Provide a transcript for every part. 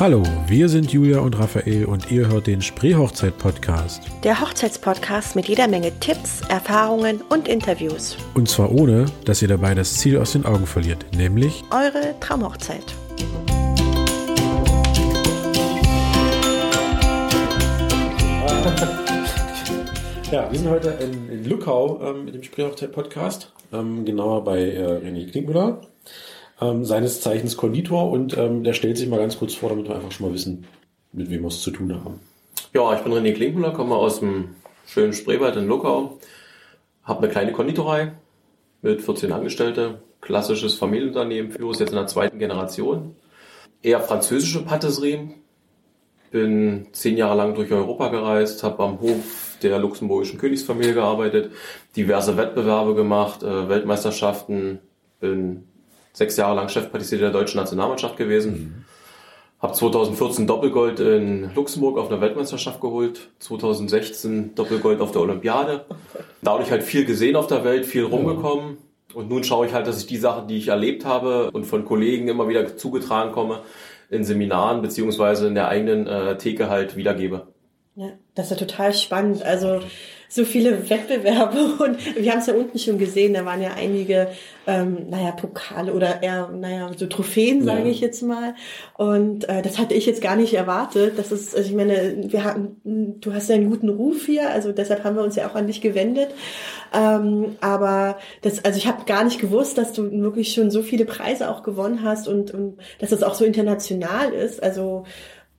Hallo, wir sind Julia und Raphael und ihr hört den Spreehochzeit-Podcast. Der Hochzeitspodcast mit jeder Menge Tipps, Erfahrungen und Interviews. Und zwar ohne, dass ihr dabei das Ziel aus den Augen verliert, nämlich Eure Traumhochzeit. Ja, wir sind heute in, in Luckau ähm, mit dem Spreehochzeit-Podcast, ähm, genauer bei äh, René Klinkmüller ähm, seines Zeichens Konditor und ähm, der stellt sich mal ganz kurz vor, damit wir einfach schon mal wissen, mit wem wir es zu tun haben. Ja, ich bin René Klinkmüller, komme aus dem schönen Spreewald in Luckau, habe eine kleine Konditorei mit 14 Angestellten, klassisches Familienunternehmen, führe es jetzt in der zweiten Generation. Eher französische Patisserie, bin zehn Jahre lang durch Europa gereist, habe am Hof der luxemburgischen Königsfamilie gearbeitet, diverse Wettbewerbe gemacht, äh, Weltmeisterschaften, bin sechs Jahre lang Chefpatissier der deutschen Nationalmannschaft gewesen. Mhm. Habe 2014 Doppelgold in Luxemburg auf einer Weltmeisterschaft geholt, 2016 Doppelgold auf der Olympiade. Dadurch halt viel gesehen auf der Welt, viel rumgekommen. Und nun schaue ich halt, dass ich die Sachen, die ich erlebt habe und von Kollegen immer wieder zugetragen komme, in Seminaren beziehungsweise in der eigenen äh, Theke halt wiedergebe. Ja, das ist ja total spannend. Also so viele Wettbewerbe und wir haben es ja unten schon gesehen, da waren ja einige, ähm, naja, Pokale oder eher, naja, so Trophäen, sage ja. ich jetzt mal. Und äh, das hatte ich jetzt gar nicht erwartet. Das ist, also ich meine, wir haben, du hast ja einen guten Ruf hier, also deshalb haben wir uns ja auch an dich gewendet. Ähm, aber das, also ich habe gar nicht gewusst, dass du wirklich schon so viele Preise auch gewonnen hast und, und dass das auch so international ist. Also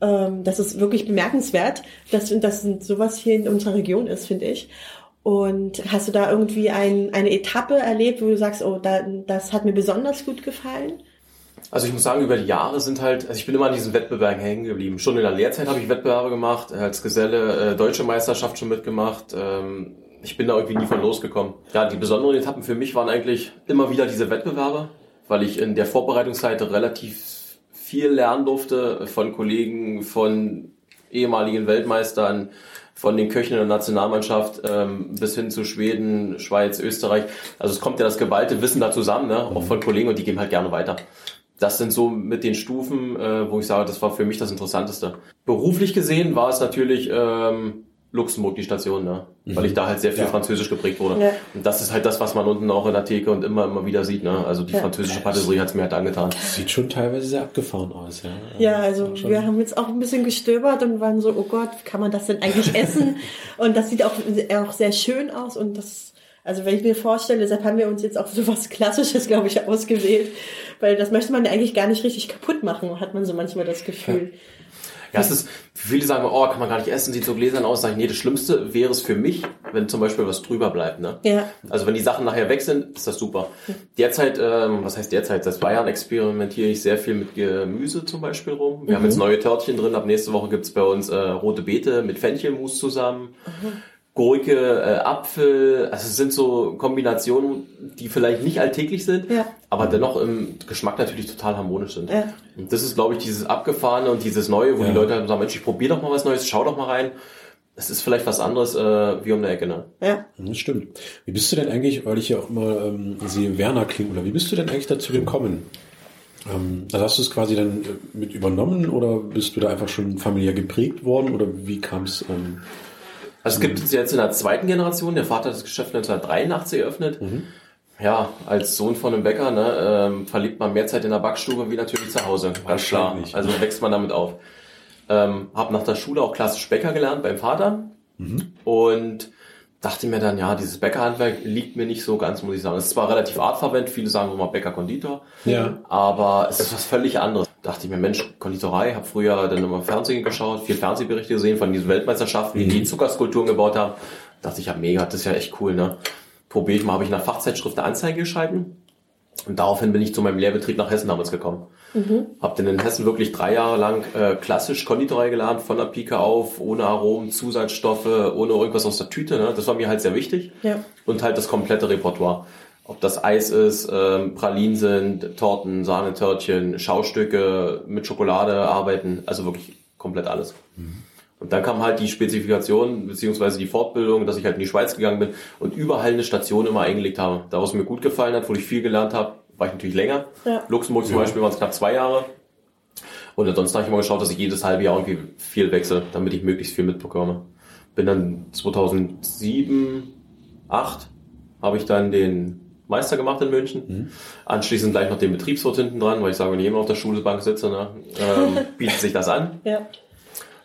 ähm, das ist wirklich bemerkenswert, dass, dass sowas hier in unserer Region ist, finde ich. Und hast du da irgendwie ein, eine Etappe erlebt, wo du sagst, oh, da, das hat mir besonders gut gefallen? Also ich muss sagen, über die Jahre sind halt, also ich bin immer an diesen Wettbewerben hängen geblieben. Schon in der Lehrzeit habe ich Wettbewerbe gemacht, als Geselle äh, deutsche Meisterschaft schon mitgemacht. Ähm, ich bin da irgendwie nie von losgekommen. Ja, die besonderen Etappen für mich waren eigentlich immer wieder diese Wettbewerbe, weil ich in der Vorbereitungszeit relativ viel lernen durfte von Kollegen, von ehemaligen Weltmeistern, von den Köchen der Nationalmannschaft ähm, bis hin zu Schweden, Schweiz, Österreich. Also es kommt ja das geballte Wissen da zusammen, ne? auch von Kollegen und die geben halt gerne weiter. Das sind so mit den Stufen, äh, wo ich sage, das war für mich das Interessanteste. Beruflich gesehen war es natürlich ähm, Luxemburg die Station, ne? Mhm. weil ich da halt sehr viel ja. Französisch geprägt wurde. Ja. Und das ist halt das, was man unten auch in der Theke und immer, immer wieder sieht. Ne? Also die ja. französische Patisserie hat's mir halt angetan. Das sieht schon teilweise sehr abgefahren aus. Ja, ja also wir haben jetzt auch ein bisschen gestöbert und waren so, oh Gott, kann man das denn eigentlich essen? und das sieht auch, auch sehr schön aus und das also wenn ich mir vorstelle, deshalb haben wir uns jetzt auch so was Klassisches, glaube ich, ausgewählt, weil das möchte man ja eigentlich gar nicht richtig kaputt machen, hat man so manchmal das Gefühl. Ja. Es ist, viele sagen, oh, kann man gar nicht essen, sieht so gläsern aus. Sag ich, nee, das Schlimmste wäre es für mich, wenn zum Beispiel was drüber bleibt. Ne? Ja. Also wenn die Sachen nachher weg sind, ist das super. Derzeit, ähm, was heißt derzeit? Seit zwei Jahren experimentiere ich sehr viel mit Gemüse zum Beispiel rum. Wir mhm. haben jetzt neue Törtchen drin. Ab nächste Woche gibt's bei uns äh, rote Beete mit Fenchelmus zusammen. Mhm. Gurke, äh, Apfel, also es sind so Kombinationen, die vielleicht nicht alltäglich sind, ja. Aber dennoch im Geschmack natürlich total harmonisch sind. Ja. Und das ist, glaube ich, dieses Abgefahrene und dieses Neue, wo ja. die Leute halt sagen, Mensch, ich probiere doch mal was Neues, schau doch mal rein. Es ist vielleicht was anderes äh, wie um der Ecke, ne? Ja. Das stimmt. Wie bist du denn eigentlich, weil ich ja auch immer ähm, sehe, Werner klingt, oder wie bist du denn eigentlich dazu gekommen? Ähm, also hast du es quasi dann äh, mit übernommen oder bist du da einfach schon familiär geprägt worden oder wie kam es? Ähm, also es gibt es jetzt in der zweiten Generation, der Vater hat das Geschäft 1983 eröffnet. Mhm. Ja, als Sohn von einem Bäcker ne, ähm, verliebt man mehr Zeit in der Backstube wie natürlich zu Hause, ganz klar. Also wächst man damit auf. Ähm, hab nach der Schule auch klassisch Bäcker gelernt beim Vater mhm. und dachte mir dann, ja, dieses Bäckerhandwerk liegt mir nicht so ganz, muss ich sagen. Es ist zwar relativ artverwendet, viele sagen immer Bäcker-Konditor, ja. aber es ist was völlig anderes. Dachte ich mir, Mensch, Konditorei, habe früher dann immer Fernsehen geschaut, viel Fernsehberichte gesehen von diesen Weltmeisterschaften, wie die mhm. Zuckerskulpturen gebaut haben. Dachte ich, ja mega, das ist ja echt cool, ne? Probiere ich mal, habe ich der Fachzeitschrift eine Anzeige geschalten und daraufhin bin ich zu meinem Lehrbetrieb nach Hessen damals gekommen. Mhm. Hab dann in Hessen wirklich drei Jahre lang äh, klassisch Konditorei gelernt, von der Pike auf, ohne Aromen, Zusatzstoffe, ohne irgendwas aus der Tüte. Ne? Das war mir halt sehr wichtig. Ja. Und halt das komplette Repertoire. Ob das Eis ist, ähm, Pralinen sind, Torten, Sahnetörtchen, Schaustücke, mit Schokolade arbeiten, also wirklich komplett alles. Mhm. Und dann kam halt die Spezifikation beziehungsweise die Fortbildung, dass ich halt in die Schweiz gegangen bin und überall eine Station immer eingelegt habe. Da, was mir gut gefallen hat, wo ich viel gelernt habe, war ich natürlich länger. Ja. Luxemburg zum ja. Beispiel waren es knapp zwei Jahre. Und ansonsten habe ich immer geschaut, dass ich jedes halbe Jahr irgendwie viel wechsle, damit ich möglichst viel mitbekomme. Bin dann 2007, 2008 habe ich dann den Meister gemacht in München. Mhm. Anschließend gleich noch den Betriebswirt hinten dran, weil ich sage, wenn ich immer auf der Schulbank sitze, ne, ähm, bietet sich das an. Ja.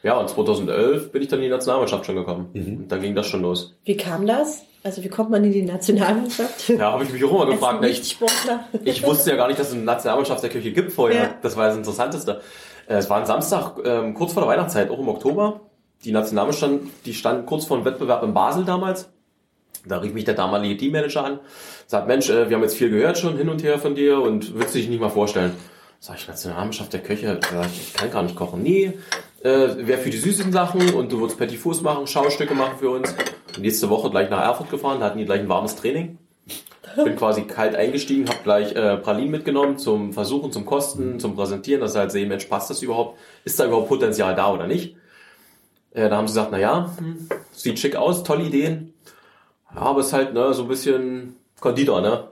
Ja, und 2011 bin ich dann in die Nationalmannschaft schon gekommen. Mhm. Und dann ging das schon los. Wie kam das? Also wie kommt man in die Nationalmannschaft? Ja, habe ich mich auch immer gefragt. Ne? Ich, ich wusste ja gar nicht, dass es eine Nationalmannschaft der Kirche gibt vorher. Ja. Das war das Interessanteste. Äh, es war ein Samstag, ähm, kurz vor der Weihnachtszeit, auch im Oktober. Die Nationalmannschaft, die stand kurz vor dem Wettbewerb in Basel damals. Da rief mich der damalige Teammanager an, sagt, Mensch, äh, wir haben jetzt viel gehört schon hin und her von dir und willst du dich nicht mal vorstellen? Sag ich, Nationalmannschaft der Köche, ich kann gar nicht kochen. Nee, äh, wer für die süßen Sachen und du würdest Petit Fuß machen, Schaustücke machen für uns. Und nächste Woche gleich nach Erfurt gefahren, da hatten die gleich ein warmes Training. Bin quasi kalt eingestiegen, habe gleich äh, Pralinen mitgenommen zum Versuchen, zum Kosten, zum Präsentieren, dass sie halt sehen, Mensch, passt das überhaupt? Ist da überhaupt Potenzial da oder nicht? Äh, da haben sie gesagt, na ja, hm, sieht schick aus, tolle Ideen. Ja, aber ist halt ne, so ein bisschen Konditor, ne?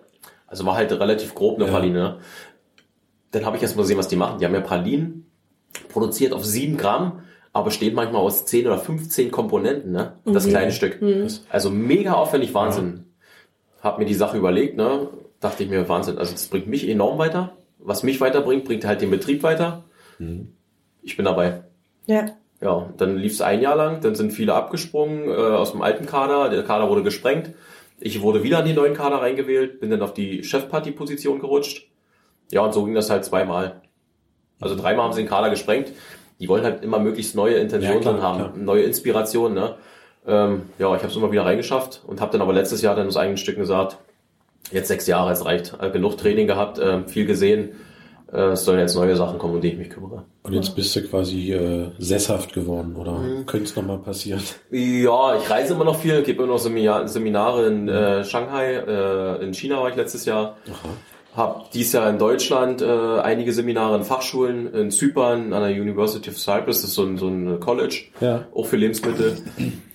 Also war halt relativ grob eine ja. Praline. Ne? Dann habe ich erst mal gesehen, was die machen. Die haben ja Pralinen produziert auf sieben Gramm, aber steht manchmal aus zehn oder 15 Komponenten, ne? Das mhm. kleine Stück. Mhm. Also mega aufwendig, Wahnsinn. Ja. Hab mir die Sache überlegt, ne? Dachte ich mir, Wahnsinn. Also das bringt mich enorm weiter. Was mich weiterbringt, bringt halt den Betrieb weiter. Mhm. Ich bin dabei. Ja. Ja, dann lief es ein Jahr lang, dann sind viele abgesprungen äh, aus dem alten Kader, der Kader wurde gesprengt. Ich wurde wieder in den neuen Kader reingewählt, bin dann auf die Chefparty-Position gerutscht. Ja, und so ging das halt zweimal. Also dreimal haben sie den Kader gesprengt. Die wollen halt immer möglichst neue Intentionen ja, klar, haben, klar. neue Inspirationen. Ne? Ähm, ja, ich habe es immer wieder reingeschafft und habe dann aber letztes Jahr dann aus eigenen Stücken gesagt, jetzt sechs Jahre, es reicht. Also genug Training gehabt, äh, viel gesehen äh, es sollen jetzt neue Sachen kommen, um die ich mich kümmere. Und jetzt bist du quasi äh, sesshaft geworden, oder mhm. könnte es nochmal passieren? Ja, ich reise immer noch viel, gebe immer noch Seminare in äh, Shanghai, äh, in China war ich letztes Jahr. Aha. Hab dies Jahr in Deutschland äh, einige Seminare in Fachschulen, in Zypern, an der University of Cyprus, das ist so ein, so ein College, ja. auch für Lebensmittel.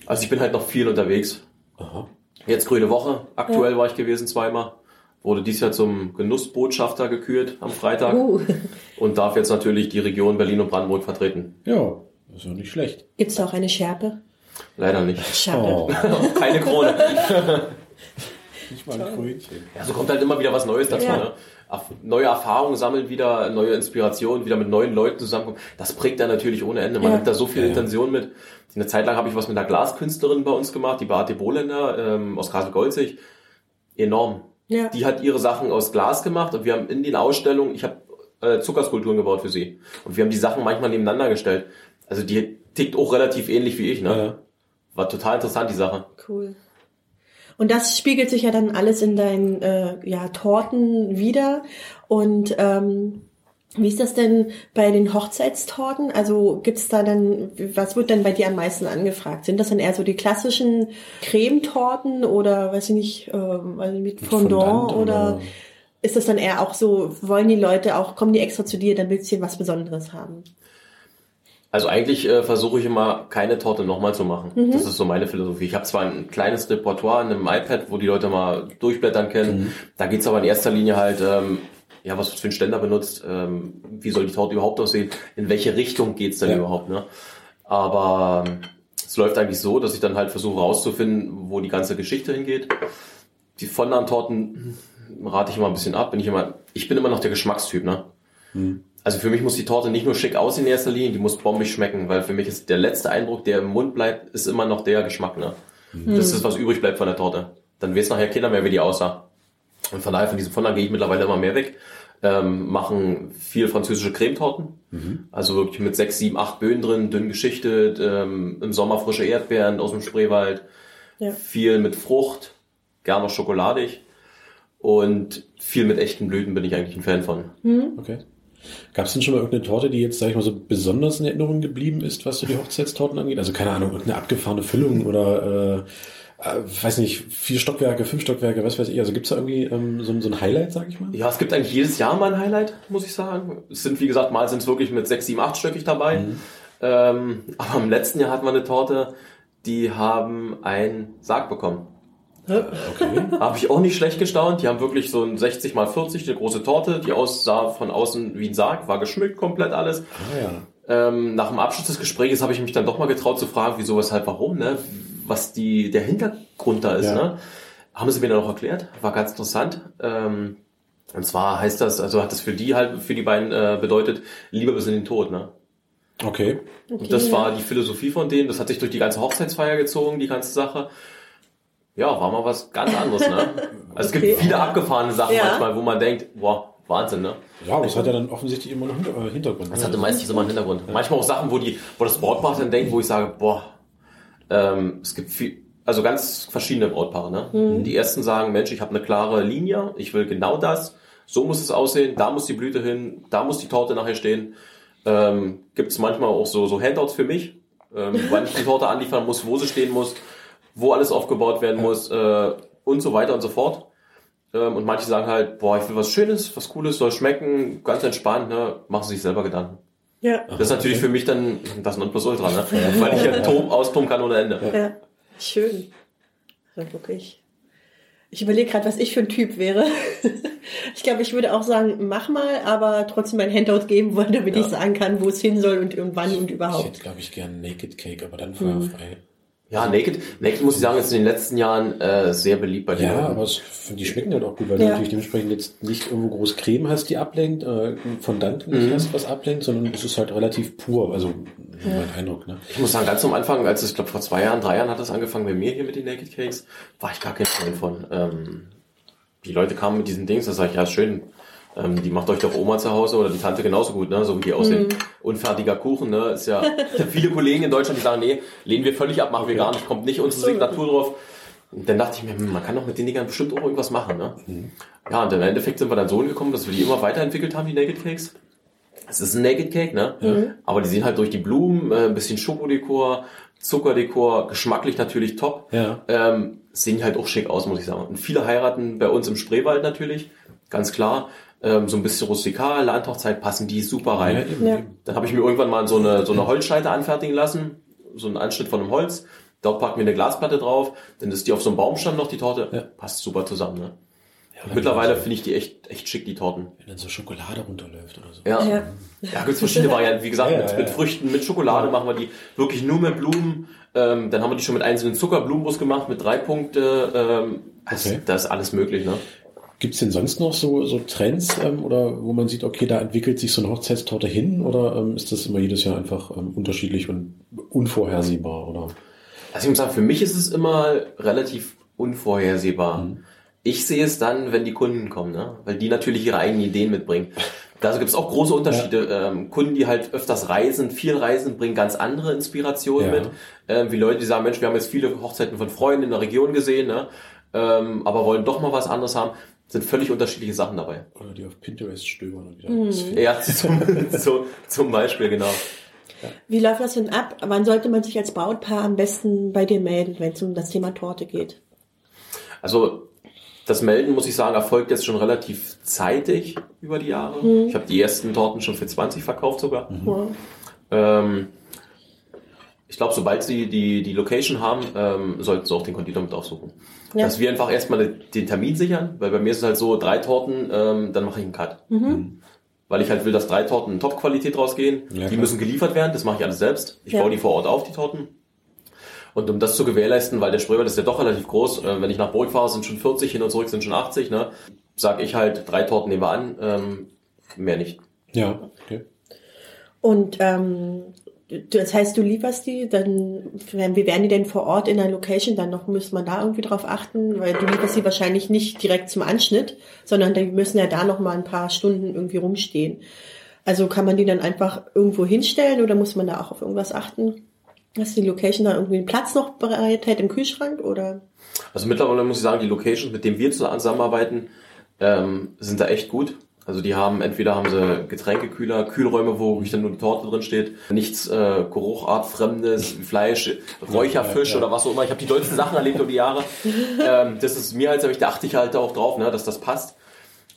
Also ich bin halt noch viel unterwegs. Aha. Jetzt grüne Woche, aktuell ja. war ich gewesen zweimal wurde dies Jahr zum Genussbotschafter gekürt am Freitag uh. und darf jetzt natürlich die Region Berlin und Brandenburg vertreten. Ja, ist ja nicht schlecht. Gibt es da auch eine Schärpe? Leider nicht. Schade. Oh. Keine Krone. nicht mal ein Krönchen. Ja, so kommt halt immer wieder was Neues dazu. Ja. Ne? Neue Erfahrungen sammeln wieder, neue Inspirationen, wieder mit neuen Leuten zusammenkommen. Das prägt er natürlich ohne Ende. Man ja. nimmt da so viel ja, Intention mit. Eine Zeit lang habe ich was mit einer Glaskünstlerin bei uns gemacht, die Beate Bohländer ähm, aus Kassel-Golzig. Enorm ja. Die hat ihre Sachen aus Glas gemacht und wir haben in den Ausstellungen, ich habe äh, Zuckerskulpturen gebaut für sie. Und wir haben die Sachen manchmal nebeneinander gestellt. Also die tickt auch relativ ähnlich wie ich, ne? Ja. War total interessant, die Sache. Cool. Und das spiegelt sich ja dann alles in deinen äh, ja, Torten wieder. Und ähm, wie ist das denn bei den Hochzeitstorten? Also gibt's da dann, was wird denn bei dir am meisten angefragt? Sind das dann eher so die klassischen Cremetorten oder weiß ich nicht, äh, also mit Fondant, Fondant oder, oder, ist das dann eher auch so, wollen die Leute auch, kommen die extra zu dir, dann willst du was Besonderes haben? Also eigentlich äh, versuche ich immer keine Torte nochmal zu machen. Mhm. Das ist so meine Philosophie. Ich habe zwar ein kleines Repertoire in einem iPad, wo die Leute mal durchblättern können. Mhm. Da geht's aber in erster Linie halt ähm, ja, was für einen Ständer benutzt, ähm, wie soll die Torte überhaupt aussehen, in welche Richtung geht's denn ja. überhaupt, ne? Aber ähm, es läuft eigentlich so, dass ich dann halt versuche herauszufinden, wo die ganze Geschichte hingeht. Die Fondant-Torten rate ich immer ein bisschen ab. Bin ich immer, ich bin immer noch der Geschmackstyp, ne? Hm. Also für mich muss die Torte nicht nur schick aussehen in erster Linie, die muss bombig schmecken, weil für mich ist der letzte Eindruck, der im Mund bleibt, ist immer noch der Geschmack, ne? Hm. Das ist, was übrig bleibt von der Torte. Dann weiß nachher Kinder mehr, wie die aussah. Und von daher von diesem Fondant gehe ich mittlerweile immer mehr weg ähm, machen viel französische Cremetorten. Mhm. Also wirklich mit sechs, sieben, acht Böden drin, dünn geschichtet, ähm, im Sommer frische Erdbeeren aus dem Spreewald, ja. viel mit Frucht, gerne schokoladig und viel mit echten Blüten bin ich eigentlich ein Fan von. Mhm. Okay. Gab es denn schon mal irgendeine Torte, die jetzt, sag ich mal, so besonders in Erinnerung geblieben ist, was so die Hochzeitstorten angeht? Also keine Ahnung, irgendeine abgefahrene Füllung oder äh, äh, weiß nicht, vier Stockwerke, fünf Stockwerke, was weiß ich. Also gibt's da irgendwie ähm, so, so ein Highlight, sag ich mal? Ja, es gibt eigentlich jedes Jahr mal ein Highlight, muss ich sagen. Es sind, wie gesagt, mal sind es wirklich mit sechs, sieben, achtstöckig dabei. Mhm. Ähm, aber im letzten Jahr hatten wir eine Torte, die haben einen Sarg bekommen. Okay. Habe ich auch nicht schlecht gestaunt. Die haben wirklich so ein 60 mal 40, eine große Torte, die aussah von außen wie ein Sarg, war geschmückt komplett alles. Ah, ja. ähm, nach dem Abschluss des Gesprächs habe ich mich dann doch mal getraut zu fragen, wieso, weshalb, warum, ne? Was die, der Hintergrund da ist, ja. ne? Haben sie mir dann auch erklärt. War ganz interessant. Ähm, und zwar heißt das, also hat das für die halt, für die beiden äh, bedeutet, lieber bis in den Tod, ne? Okay. okay. Und das war die Philosophie von denen. Das hat sich durch die ganze Hochzeitsfeier gezogen, die ganze Sache. Ja, war mal was ganz anderes, ne? Also okay. es gibt viele abgefahrene Sachen ja. manchmal, wo man denkt, boah, Wahnsinn, ne? Ja, aber es hat ja dann offensichtlich immer noch einen äh, Hintergrund. Es ne? hatte meistens immer einen Hintergrund. Ja. Manchmal auch Sachen, wo die, wo das Brautpaar dann denkt, wo ich sage, boah, ähm, es gibt viel, also ganz verschiedene Brautpaare, ne? Mhm. Die ersten sagen, Mensch, ich habe eine klare Linie, ich will genau das, so muss es aussehen, da muss die Blüte hin, da muss die Torte nachher stehen. Ähm, gibt es manchmal auch so, so Handouts für mich, ähm, wann ich die Torte anliefern muss, wo sie stehen muss wo alles aufgebaut werden muss äh, und so weiter und so fort. Ähm, und manche sagen halt, boah, ich will was Schönes, was Cooles, soll schmecken, ganz entspannt, ne? machen sie sich selber Gedanken. Ja. Das ist natürlich für mich dann das Nonplusultra, ne? Ja. Weil ich ja Tom austoben kann ohne Ende. Ja, schön. Ja, wirklich. Ich überlege gerade, was ich für ein Typ wäre. ich glaube, ich würde auch sagen, mach mal, aber trotzdem ein Handout geben wollen, damit ja. ich sagen kann, wo es hin soll und, und wann und überhaupt. Ich hätte, glaube ich, gern Naked Cake, aber dann feuerfrei. Hm. Ja, Naked, Naked muss ich sagen, ist in den letzten Jahren äh, sehr beliebt bei den Ja, aber es, die schmecken halt auch gut, weil ja. du natürlich dementsprechend jetzt nicht irgendwo groß Creme hast, die ablenkt, äh, Fondant nicht mhm. hast, was ablenkt, sondern es ist halt relativ pur, also ja. mein Eindruck. Ne? Ich muss sagen, ganz am Anfang, als ich glaube vor zwei Jahren, drei Jahren hat das angefangen bei mir hier mit den Naked Cakes, war ich gar kein Freund von. Ähm, die Leute kamen mit diesen Dings, da sage ich, ja, schön, ähm, die macht euch doch Oma zu Hause oder die Tante genauso gut, ne? so wie die aussehen. Mhm. Unfertiger Kuchen, ne? ist ja viele Kollegen in Deutschland, die sagen, nee, lehnen wir völlig ab, machen wir gar nicht, kommt nicht unsere Signatur drauf. Und dann dachte ich mir, hm, man kann doch mit den Dingern bestimmt auch irgendwas machen. Ne? Mhm. Ja, und im Endeffekt sind wir dann so gekommen, dass wir die immer weiterentwickelt haben, die Naked Cakes. Es ist ein Naked Cake, ne? Mhm. Aber die sehen halt durch die Blumen, äh, ein bisschen Schokodekor, Zuckerdekor, geschmacklich natürlich top. Ja. Ähm, sehen halt auch schick aus, muss ich sagen. Und viele heiraten bei uns im Spreewald natürlich, ganz klar ähm, so ein bisschen rustikal, Landhochzeit passen die super rein. Ja, Dann habe ich mir irgendwann mal so eine, so eine Holzscheite anfertigen lassen, so einen Anschnitt von einem Holz. Dort packen wir eine Glasplatte drauf, dann ist die auf so einem Baumstamm noch, die Torte. Ja. Passt super zusammen. Ne? Ja, mittlerweile finde ich die echt, echt schick, die Torten. Wenn dann so Schokolade runterläuft oder so. Ja, ja. ja gibt verschiedene Varianten. Wie gesagt, ja, mit, mit, Früchten, mit Schokolade machen wir die wirklich nur mit Blumen. Ähm, dann haben wir die schon mit einzelnen Zuckerblumenbus gemacht, mit drei Punkte. Ähm, okay. Da ist alles möglich. Ne? Gibt es denn sonst noch so, so Trends ähm, oder wo man sieht, okay, da entwickelt sich so eine Hochzeitstorte hin oder ähm, ist das immer jedes Jahr einfach ähm, unterschiedlich und unvorhersehbar? Oder? Also ich muss sagen, für mich ist es immer relativ unvorhersehbar. Mhm. Ich sehe es dann, wenn die Kunden kommen, ne? weil die natürlich ihre eigenen Ideen mitbringen. Da gibt es auch große Unterschiede. Ja. Ähm, Kunden, die halt öfters reisen, viel reisen, bringen ganz andere Inspirationen ja. mit. Ähm, wie Leute, die sagen, Mensch, wir haben jetzt viele Hochzeiten von Freunden in der Region gesehen, ne? ähm, aber wollen doch mal was anderes haben sind völlig unterschiedliche Sachen dabei. Oder die auf Pinterest stöbern und wieder mhm. Ja, zum, so, zum Beispiel, genau. Ja. Wie läuft das denn ab? Wann sollte man sich als Brautpaar am besten bei dir melden, wenn es um das Thema Torte geht? Also das Melden, muss ich sagen, erfolgt jetzt schon relativ zeitig über die Jahre. Mhm. Ich habe die ersten Torten schon für 20 verkauft sogar. Mhm. Ähm, ich glaube, sobald sie die, die Location haben, ähm, sollten sie auch den Konditor mit aufsuchen. Ja. Dass wir einfach erstmal den Termin sichern, weil bei mir ist es halt so, drei Torten, ähm, dann mache ich einen Cut. Mhm. Weil ich halt will, dass drei Torten in Top-Qualität rausgehen. Ja, die müssen geliefert werden, das mache ich alles selbst. Ich ja. baue die vor Ort auf, die Torten. Und um das zu gewährleisten, weil der Spreewald ist ja doch relativ groß, äh, wenn ich nach Burg fahre, sind schon 40, hin und zurück sind schon 80, ne? Sag ich halt, drei Torten nehmen wir an, ähm, mehr nicht. Ja, okay. Und ähm, das heißt, du lieferst die, dann, wie werden die denn vor Ort in der Location? Dann noch muss man da irgendwie drauf achten, weil du lieferst sie wahrscheinlich nicht direkt zum Anschnitt, sondern die müssen ja da noch mal ein paar Stunden irgendwie rumstehen. Also kann man die dann einfach irgendwo hinstellen oder muss man da auch auf irgendwas achten? Dass die Location da irgendwie einen Platz noch bereit hält im Kühlschrank oder? Also mittlerweile muss ich sagen, die Locations, mit denen wir zusammenarbeiten, ähm, sind da echt gut. Also die haben, entweder haben sie Getränkekühler, Kühlräume, wo wirklich dann nur die Torte drin steht, nichts äh, Geruchartfremdes, Fleisch, Räucherfisch ja, ja. oder was auch immer. Ich habe die dollsten Sachen erlebt über die Jahre. ähm, das ist mir halt, da achte ich halt auch drauf, ne, dass das passt.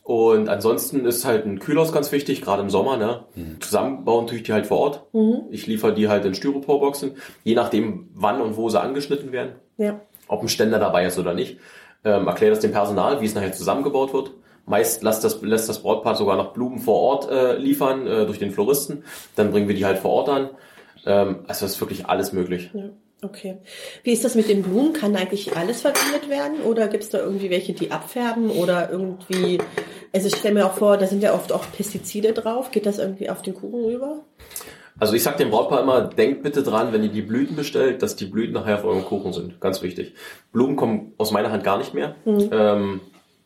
Und ansonsten ist halt ein Kühlhaus ganz wichtig, gerade im Sommer. Ne? Mhm. Zusammenbauen tue ich die halt vor Ort. Mhm. Ich liefere die halt in Styroporboxen, je nachdem wann und wo sie angeschnitten werden. Ja. Ob ein Ständer dabei ist oder nicht. ähm, erkläre das dem Personal, wie es nachher zusammengebaut wird. Meist lässt das, lässt das Brautpaar sogar noch Blumen vor Ort äh, liefern äh, durch den Floristen. Dann bringen wir die halt vor Ort an. Ähm, also ist wirklich alles möglich. Ja. Okay. Wie ist das mit den Blumen? Kann eigentlich alles verwendet werden? Oder gibt es da irgendwie welche, die abfärben? Oder irgendwie, also ich stelle mir auch vor, da sind ja oft auch Pestizide drauf. Geht das irgendwie auf den Kuchen rüber? Also ich sag dem Brautpaar immer, denkt bitte dran, wenn ihr die Blüten bestellt, dass die Blüten nachher auf eurem Kuchen sind. Ganz wichtig. Blumen kommen aus meiner Hand gar nicht mehr. Mhm. Ähm,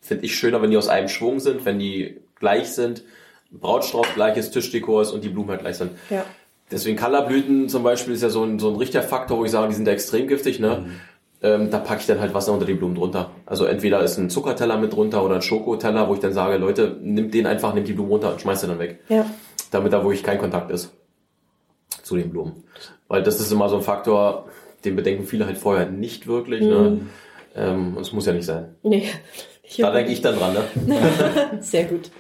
Finde ich schöner, wenn die aus einem Schwung sind, wenn die gleich sind. Brautstrauß gleiches, Tischdekor ist und die Blumen halt gleich sind. Ja. Deswegen Colorblüten zum Beispiel ist ja so ein, so ein richtiger Faktor, wo ich sage, die sind ja extrem giftig. Ne? Mhm. Ähm, da packe ich dann halt Wasser unter die Blumen drunter. Also entweder ist ein Zuckerteller mit drunter oder ein Schokoteller, wo ich dann sage, Leute, nimmt den einfach, nimmt die Blumen runter und schmeißt den dann weg. Ja. Damit da wirklich kein Kontakt ist zu den Blumen. Weil das ist immer so ein Faktor, den bedenken viele halt vorher nicht wirklich. Ne? Mhm. Ne? Ähm, und es muss ja nicht sein. Nee. Da denke ich dann dran. Ne? Sehr gut.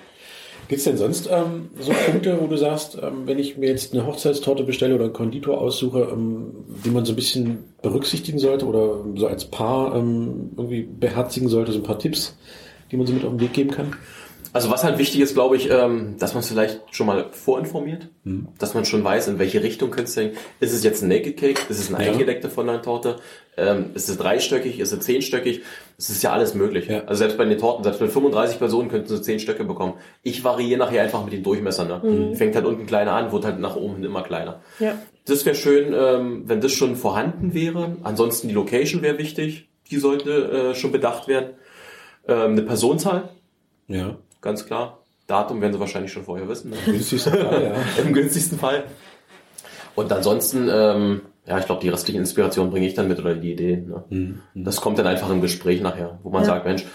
Gibt es denn sonst ähm, so Punkte, wo du sagst, ähm, wenn ich mir jetzt eine Hochzeitstorte bestelle oder einen Konditor aussuche, ähm, die man so ein bisschen berücksichtigen sollte oder so als Paar ähm, irgendwie beherzigen sollte, so ein paar Tipps, die man so mit auf den Weg geben kann? Also was halt wichtig ist, glaube ich, ähm, dass man es vielleicht schon mal vorinformiert, mhm. dass man schon weiß, in welche Richtung könnte es denken. Ist es jetzt ein Naked Cake? Ist es eine ja. eingedeckte Fondant-Torte? Ähm, ist es dreistöckig? Ist es zehnstöckig? Es ist ja alles möglich. Ja. Also selbst bei den Torten, selbst mit 35 Personen könnten sie zehn Stöcke bekommen. Ich variiere nachher einfach mit den Durchmessern. Ne? Mhm. Fängt halt unten kleiner an, wird halt nach oben immer kleiner. Ja. Das wäre schön, ähm, wenn das schon vorhanden wäre. Ansonsten die Location wäre wichtig. Die sollte äh, schon bedacht werden. Ähm, eine Personenzahl. Ja ganz klar. Datum werden sie wahrscheinlich schon vorher wissen. Ne? Im günstigsten Fall, ja. Im günstigsten Fall. Und ansonsten, ähm, ja, ich glaube, die restliche Inspiration bringe ich dann mit oder die Ideen. Ne? Mhm. Das kommt dann einfach im Gespräch nachher, wo man ja. sagt, Mensch,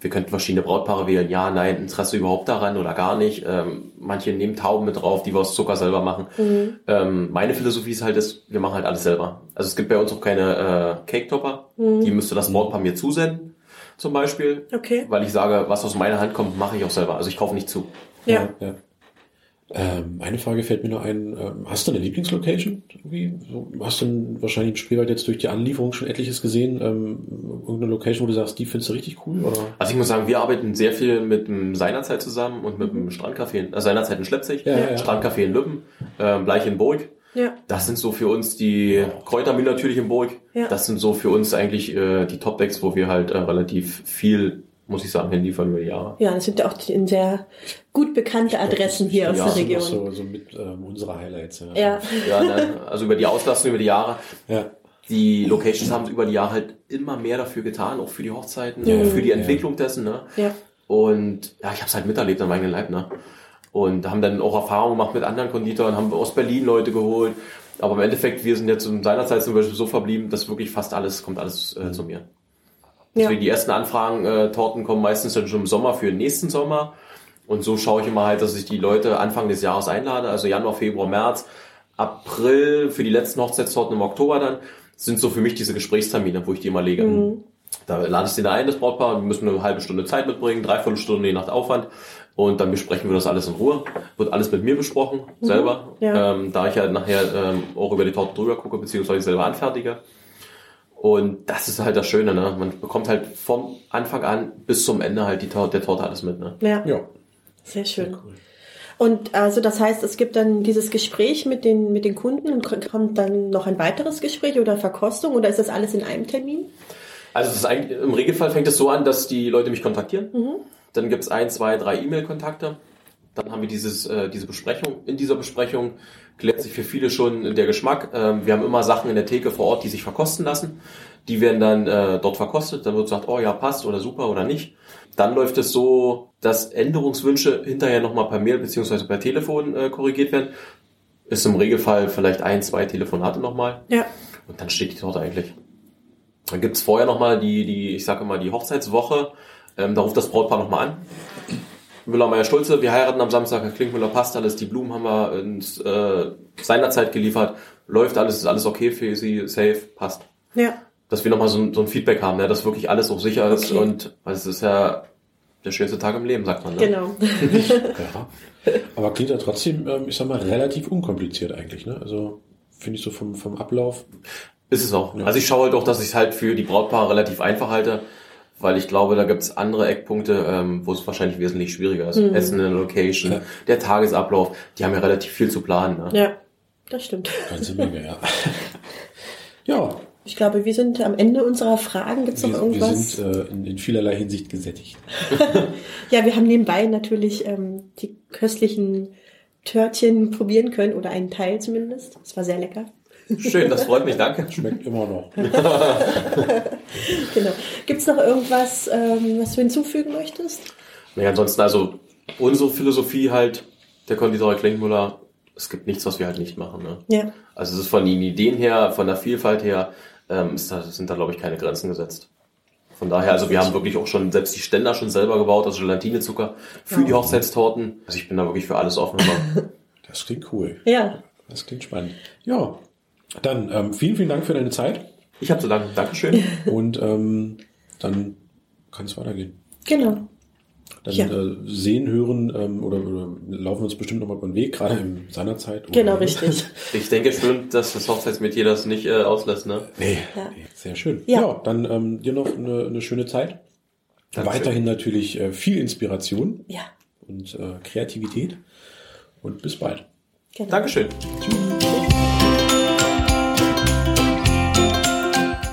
wir könnten verschiedene Brautpaare wählen. Ja, nein, Interesse überhaupt daran oder gar nicht. Ähm, manche nehmen Tauben mit drauf, die wir aus Zucker selber machen. Mhm. Ähm, meine Philosophie ist halt, ist, wir machen halt alles selber. Also es gibt bei uns auch keine äh, Cake-Topper. Mhm. Die müsste das Brautpaar mir zusenden zum Beispiel. Okay. Weil ich sage, was aus meiner Hand kommt, mache ich auch selber. Also ich kaufe nicht zu. Ja. ja, ja. Ähm, eine Frage fällt mir nur ein, ähm, hast du eine Lieblingslocation? Irgendwie? So, hast du wahrscheinlich im Spreewald jetzt durch die Anlieferung schon etliches gesehen? Ähm, irgendeine Location, wo du sagst, die findest du richtig cool? Oder? Also ich muss sagen, wir arbeiten sehr viel mit dem Seinerzeit zusammen und mit dem Strandcafé, also Seinerzeit in Schleppzig, ja, ja, Strandcafé in Lübben, ähm, Bleich in Burg. Ja. Das sind so für uns die Kräutermühle natürlich in Burg. Ja. Das sind so für uns eigentlich äh, die Top-Decks, wo wir halt äh, relativ viel, muss ich sagen, hinliefern über Jahre. Ja, das sind ja auch in sehr gut bekannte Adressen hier aus ja, der Region. So, so mit ähm, unserer Highlights. Ja, ja. ja dann, also über die Auslastung über die Jahre. Ja. Die Locations haben über die Jahre halt immer mehr dafür getan, auch für die Hochzeiten, ja, für die Entwicklung dessen. Ne? Ja. Und ja, ich habe es halt miterlebt an meinem eigenen Leib. Ne? Und haben dann auch Erfahrungen gemacht mit anderen Konditoren, haben aus Berlin Leute geholt. Aber im Endeffekt, wir sind jetzt in seiner Zeit zum Beispiel so verblieben, dass wirklich fast alles, kommt alles äh, zu mir. Deswegen ja. die ersten Anfragen, äh, Torten kommen meistens dann schon im Sommer für den nächsten Sommer. Und so schaue ich immer halt, dass ich die Leute Anfang des Jahres einlade, also Januar, Februar, März, April, für die letzten Hochzeitstorten im Oktober dann, sind so für mich diese Gesprächstermine, wo ich die immer lege. Mhm. Da lade ich sie da ein, das Brautpaar, wir müssen eine halbe Stunde Zeit mitbringen, dreiviertel Stunde je nach Aufwand. Und dann besprechen wir das alles in Ruhe. Wird alles mit mir besprochen, mhm. selber. Ja. Ähm, da ich ja nachher ähm, auch über die Torte drüber gucke, beziehungsweise selber anfertige. Und das ist halt das Schöne, ne? Man bekommt halt vom Anfang an bis zum Ende halt die Torte, der Torte alles mit, ne? Ja. ja. Sehr schön. Sehr cool. Und also das heißt, es gibt dann dieses Gespräch mit den, mit den Kunden und kommt dann noch ein weiteres Gespräch oder Verkostung oder ist das alles in einem Termin? Also das ist eigentlich, im Regelfall fängt es so an, dass die Leute mich kontaktieren. Mhm. Dann gibt es ein, zwei, drei E-Mail-Kontakte. Dann haben wir dieses, äh, diese Besprechung. In dieser Besprechung klärt sich für viele schon der Geschmack. Ähm, wir haben immer Sachen in der Theke vor Ort, die sich verkosten lassen. Die werden dann äh, dort verkostet. Dann wird gesagt, oh ja, passt oder super oder nicht. Dann läuft es so, dass Änderungswünsche hinterher nochmal per Mail beziehungsweise per Telefon äh, korrigiert werden. Ist im Regelfall vielleicht ein, zwei Telefonate nochmal. Ja. Und dann steht die Torte eigentlich. Dann gibt's vorher nochmal die, die, ich sage mal, die Hochzeitswoche. Ähm, da ruft das Brautpaar nochmal an. Müller, Meier, Schulze, wir heiraten am Samstag, Herr Klinkmüller, passt alles, die Blumen haben wir ins, äh, seinerzeit geliefert, läuft alles, ist alles okay für Sie, safe, passt. Ja. Dass wir nochmal so, so ein Feedback haben, ja, dass wirklich alles auch sicher ist okay. und weil es ist ja der schönste Tag im Leben, sagt man. Ne? Genau. ja. Aber klingt ja trotzdem, ähm, ich sag mal, relativ unkompliziert eigentlich, ne? Also finde ich so vom, vom Ablauf. Ist es auch. Ja. Also ich schaue halt auch, dass ich es halt für die Brautpaare relativ einfach halte. weil ich glaube, da gibt's andere Eckpunkte, ähm, wo es wahrscheinlich wesentlich schwieriger ist. Mhm. Essen in der Location, ja. der Tagesablauf, die haben ja relativ viel zu planen. Ne? Ja, das stimmt. Ganze Menge, ja. ja. Ich glaube, wir sind am Ende unserer Fragen. Gibt es noch irgendwas? Wir sind äh, in, in, vielerlei Hinsicht gesättigt. ja, wir haben nebenbei natürlich ähm, die köstlichen Törtchen probieren können oder einen Teil zumindest. Es war sehr lecker. Schön, das freut mich, danke. Schmeckt immer noch. genau. Gibt es noch irgendwas, ähm, was du hinzufügen möchtest? Naja, ansonsten, also unsere Philosophie halt, der Konditorei Klinkmüller, es gibt nichts, was wir halt nicht machen. Ne? Ja. Also es ist von den Ideen her, von der Vielfalt her, ähm, ist da, sind da, glaube ich, keine Grenzen gesetzt. Von daher, also wir haben wirklich auch schon selbst die Ständer schon selber gebaut, also Gelatinezucker für ja. die Hochzeitstorten. Also ich bin da wirklich für alles offen. das klingt cool. Ja. Das klingt spannend. Ja, dann ähm, vielen, vielen Dank für deine Zeit. Ich habe zu danken. Dankeschön. Und ähm, dann kann es weitergehen. Genau. Dann ja. äh, sehen, hören ähm, oder, oder laufen uns bestimmt nochmal über den Weg, gerade in seiner Zeit. Genau, richtig. Ich denke schon, dass das Hochzeitsmetier das nicht äh, auslässt, ne? Nee, ja. nee sehr schön. Ja, ja dann ähm, dir noch eine, eine schöne Zeit. Dankeschön. Weiterhin natürlich äh, viel Inspiration ja. und äh, Kreativität. Und bis bald. Genau. Dankeschön. Tschüss.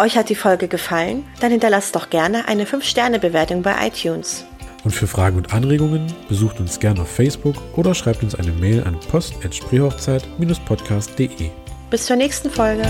Euch hat die Folge gefallen? Dann hinterlasst doch gerne eine 5-Sterne-Bewertung bei iTunes. Und für Fragen und Anregungen besucht uns gerne auf Facebook oder schreibt uns eine Mail an post.spreehochzeit-podcast.de. Bis zur nächsten Folge.